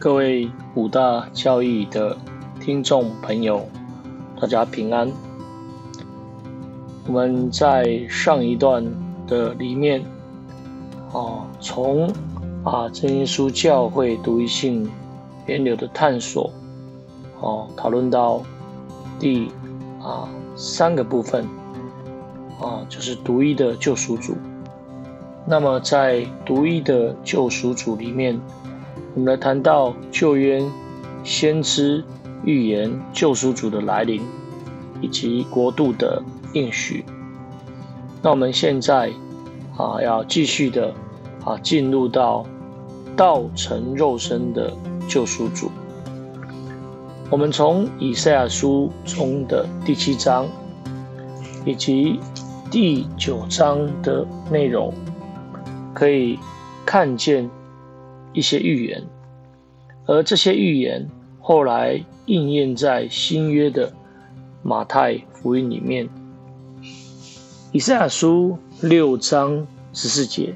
各位五大教义的听众朋友，大家平安。我们在上一段的里面，哦，从啊真耶稣教会独一性源流的探索，哦，讨论到第啊三个部分，啊，就是独一的救赎主。那么在独一的救赎主里面，我们来谈到旧约先知预言救赎主的来临，以及国度的应许。那我们现在啊，要继续的啊，进入到道成肉身的救赎主。我们从以赛亚书中的第七章以及第九章的内容。可以看见一些预言，而这些预言后来应验在新约的马太福音里面。以赛亚书六章十四节，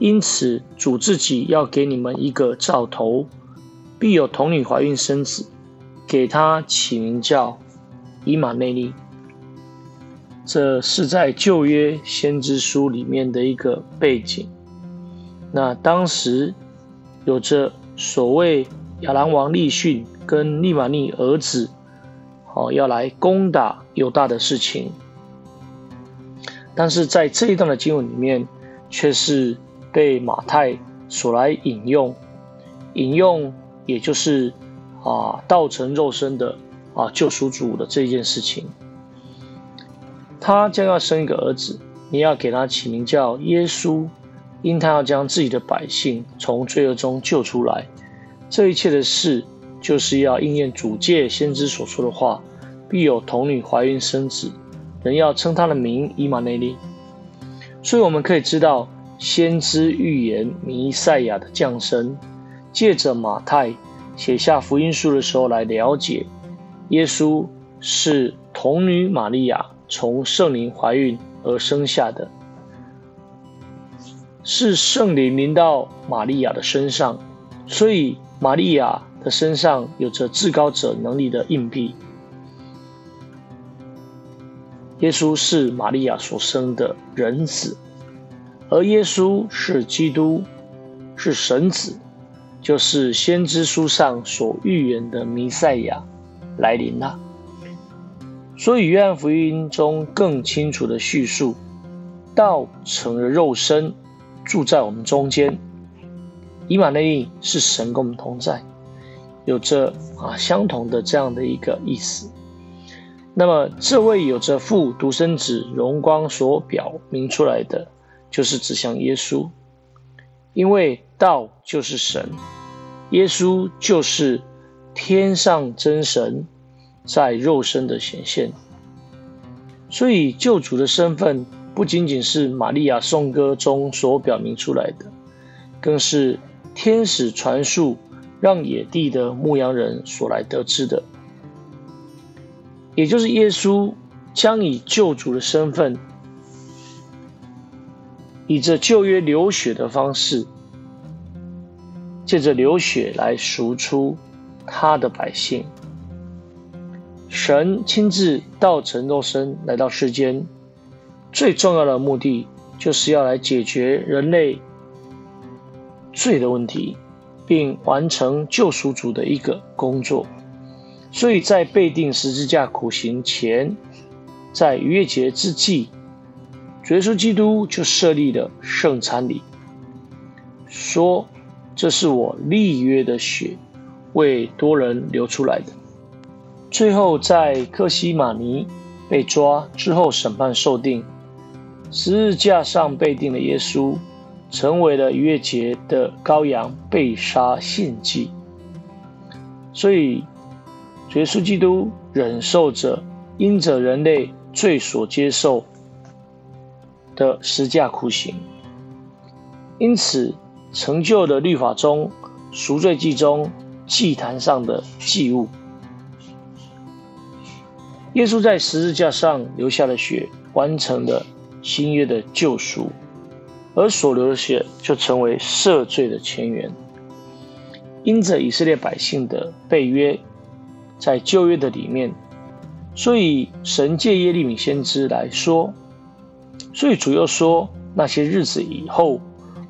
因此主自己要给你们一个兆头，必有童女怀孕生子，给他起名叫以马内利。这是在旧约先知书里面的一个背景。那当时有着所谓亚兰王利逊跟利玛利儿子，哦，要来攻打犹大的事情，但是在这一段的经文里面，却是被马太所来引用，引用也就是啊道成肉身的啊救赎主的这件事情，他将要生一个儿子，你要给他起名叫耶稣。因他要将自己的百姓从罪恶中救出来，这一切的事就是要应验主界先知所说的话：必有童女怀孕生子，人要称他的名以马内利。所以我们可以知道，先知预言弥赛亚的降生，借着马太写下福音书的时候来了解，耶稣是童女玛利亚从圣灵怀孕而生下的。是圣灵临到玛利亚的身上，所以玛利亚的身上有着至高者能力的印币。耶稣是玛利亚所生的人子，而耶稣是基督，是神子，就是先知书上所预言的弥赛亚来临了。所以约翰福音中更清楚的叙述，道成了肉身。住在我们中间，以马内利是神跟我们同在，有着啊相同的这样的一个意思。那么这位有着父独生子荣光所表明出来的，就是指向耶稣，因为道就是神，耶稣就是天上真神在肉身的显现，所以救主的身份。不仅仅是玛利亚颂歌中所表明出来的，更是天使传述让野地的牧羊人所来得知的，也就是耶稣将以救主的身份，以这旧约流血的方式，借着流血来赎出他的百姓。神亲自道成肉身来到世间。最重要的目的就是要来解决人类罪的问题，并完成救赎主的一个工作。所以在被定十字架苦行前，在逾越节之际，耶稣基督就设立了圣餐礼，说：“这是我立约的血，为多人流出来的。”最后在克西马尼被抓之后，审判受定。十字架上被钉的耶稣，成为了逾越节的羔羊被杀献祭。所以，耶稣基督忍受着因着人类罪所接受的十架酷刑，因此成就了律法中赎罪祭中祭坛上的祭物。耶稣在十字架上流下的血，完成了。新约的救赎，而所流的血就成为赦罪的前缘。因着以色列百姓的背约，在旧约的里面，所以神借耶利米先知来说，所以主要说那些日子以后，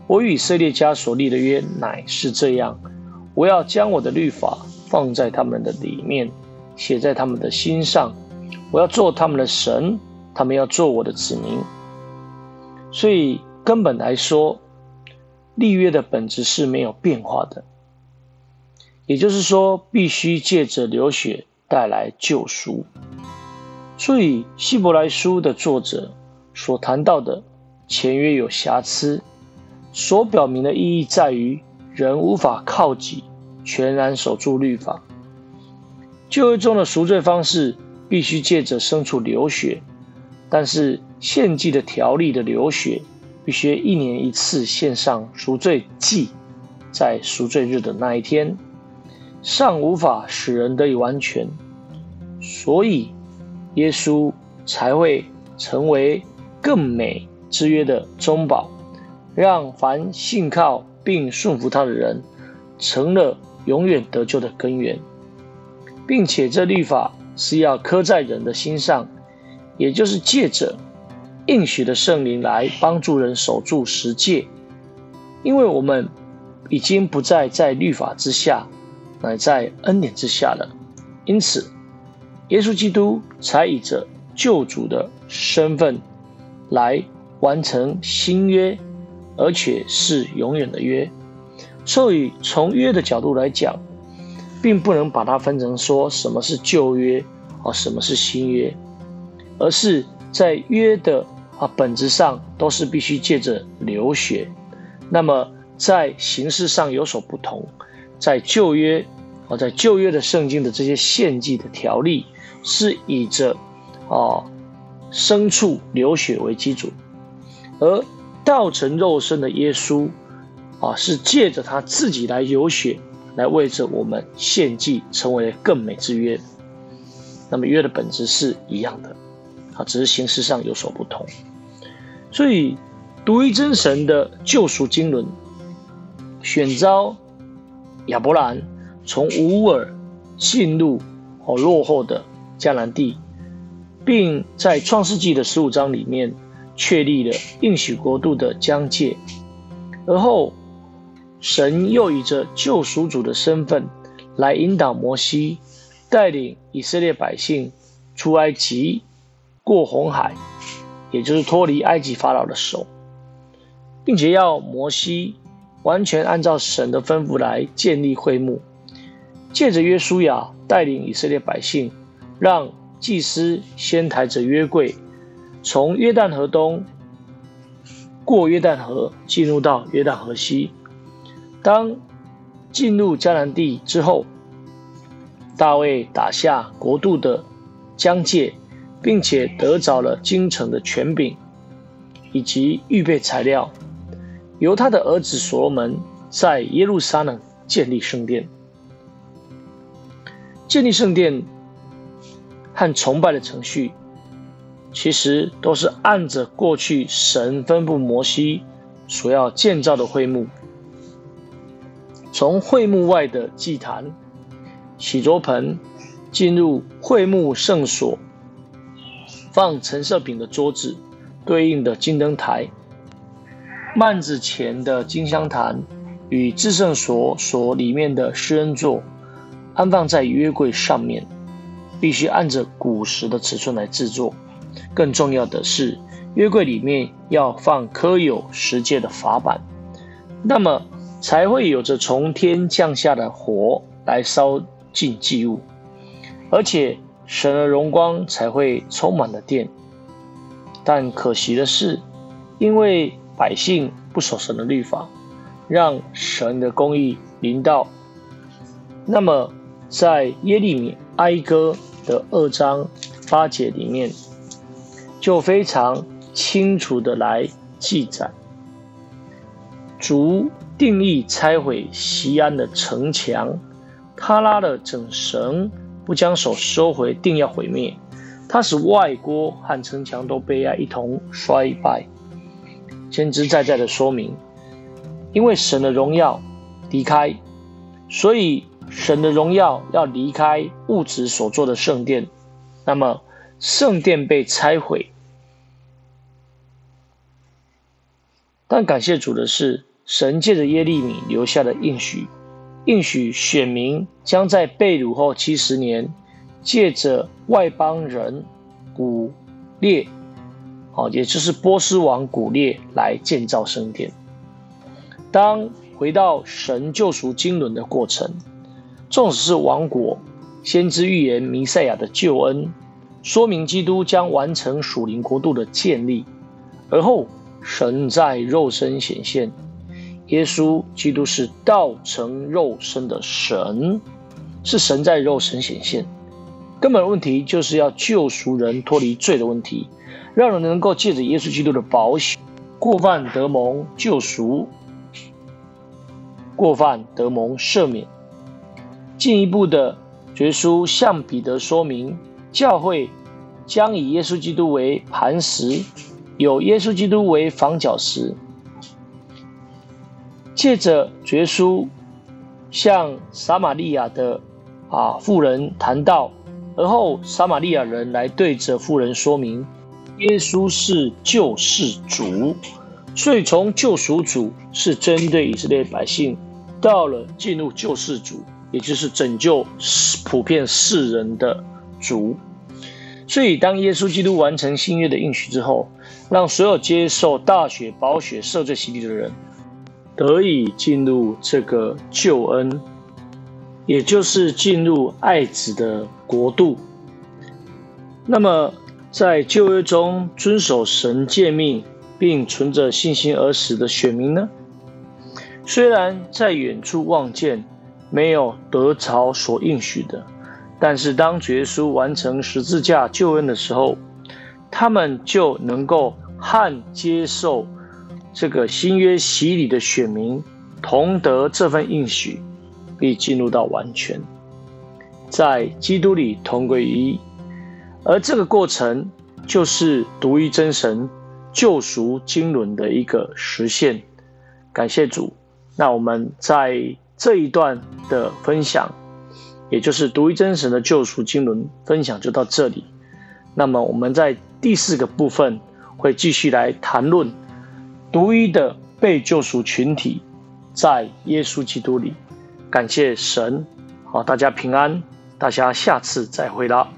我与以色列家所立的约乃是这样：我要将我的律法放在他们的里面，写在他们的心上，我要做他们的神，他们要做我的子民。所以根本来说，立约的本质是没有变化的，也就是说，必须借着流血带来救赎。所以希伯来书的作者所谈到的前约有瑕疵，所表明的意义在于人无法靠己全然守住律法。旧约中的赎罪方式必须借着牲畜流血。但是献祭的条例的流血，必须一年一次献上赎罪祭，在赎罪日的那一天，尚无法使人得以完全，所以耶稣才会成为更美之约的中保，让凡信靠并顺服他的人，成了永远得救的根源，并且这律法是要刻在人的心上。也就是借着应许的圣灵来帮助人守住十诫，因为我们已经不再在律法之下，乃在恩典之下了。因此，耶稣基督才以着救主的身份来完成新约，而且是永远的约。所以，从约的角度来讲，并不能把它分成说什么是旧约啊，什么是新约。而是在约的啊本质上都是必须借着流血，那么在形式上有所不同，在旧约啊在旧约的圣经的这些献祭的条例是以着啊牲畜流血为基础，而道成肉身的耶稣啊是借着他自己来流血来为着我们献祭，成为更美之约。那么约的本质是一样的。啊，只是形式上有所不同，所以独一真神的救赎经纶，选召亚伯兰从乌尔进入哦落后的迦南地，并在创世纪的十五章里面确立了应许国度的疆界，而后神又以着救赎主的身份来引导摩西，带领以色列百姓出埃及。过红海，也就是脱离埃及法老的手，并且要摩西完全按照神的吩咐来建立会幕，借着约书亚带领以色列百姓，让祭司先抬着约柜，从约旦河东过约旦河，进入到约旦河西。当进入迦南地之后，大卫打下国度的疆界。并且得着了京城的权柄，以及预备材料，由他的儿子所罗门在耶路撒冷建立圣殿。建立圣殿和崇拜的程序，其实都是按着过去神吩咐摩西所要建造的会幕，从会幕外的祭坛、洗濯盆进入会幕圣所。放陈设品的桌子，对应的金灯台，幔子前的金香坛与至圣所所里面的施恩座，安放在约柜上面，必须按着古时的尺寸来制作。更重要的是，约柜里面要放刻有十诫的法板，那么才会有着从天降下的火来烧尽祭物，而且。神的荣光才会充满了殿，但可惜的是，因为百姓不守神的律法，让神的公义临到。那么，在耶利米哀歌的二章八节里面，就非常清楚的来记载，主定义拆毁西安的城墙，他拉了整绳。不将手收回，定要毁灭。他使外郭和城墙都被爱一同衰败，先知在在的说明，因为神的荣耀离开，所以神的荣耀要离开物质所做的圣殿，那么圣殿被拆毁。但感谢主的是，神借着耶利米留下的应许，应许选民将在被掳后七十年，借着外邦人古列，好，也就是波斯王古列来建造圣殿。当回到神救赎经纶的过程，纵使是王国，先知预言弥赛亚的救恩，说明基督将完成属灵国度的建立，而后神在肉身显现，耶稣基督是道成肉身的神，是神在肉身显现。根本问题就是要救赎人脱离罪的问题，让人能够借着耶稣基督的保险，过犯得蒙救赎。过犯得蒙赦免。进一步的，绝书向彼得说明，教会将以耶稣基督为磐石，有耶稣基督为房角石。借着绝书向撒玛利亚的啊妇人谈到，而后撒玛利亚人来对着妇人说明，耶稣是救世主。所以，从救赎主是针对以色列百姓，到了进入救世主，也就是拯救普遍世人的主。所以，当耶稣基督完成新约的应许之后，让所有接受大血宝血赦罪洗礼的人，得以进入这个救恩，也就是进入爱子的国度。那么，在旧约中遵守神诫命。并存着信心而死的选民呢？虽然在远处望见没有得朝所应许的，但是当主耶稣完成十字架救恩的时候，他们就能够和接受这个新约洗礼的选民同得这份应许，并进入到完全，在基督里同归于一。而这个过程就是独一真神。救赎经纶的一个实现，感谢主。那我们在这一段的分享，也就是独一真神的救赎经纶分享就到这里。那么我们在第四个部分会继续来谈论独一的被救赎群体在耶稣基督里。感谢神，好，大家平安，大家下次再会了。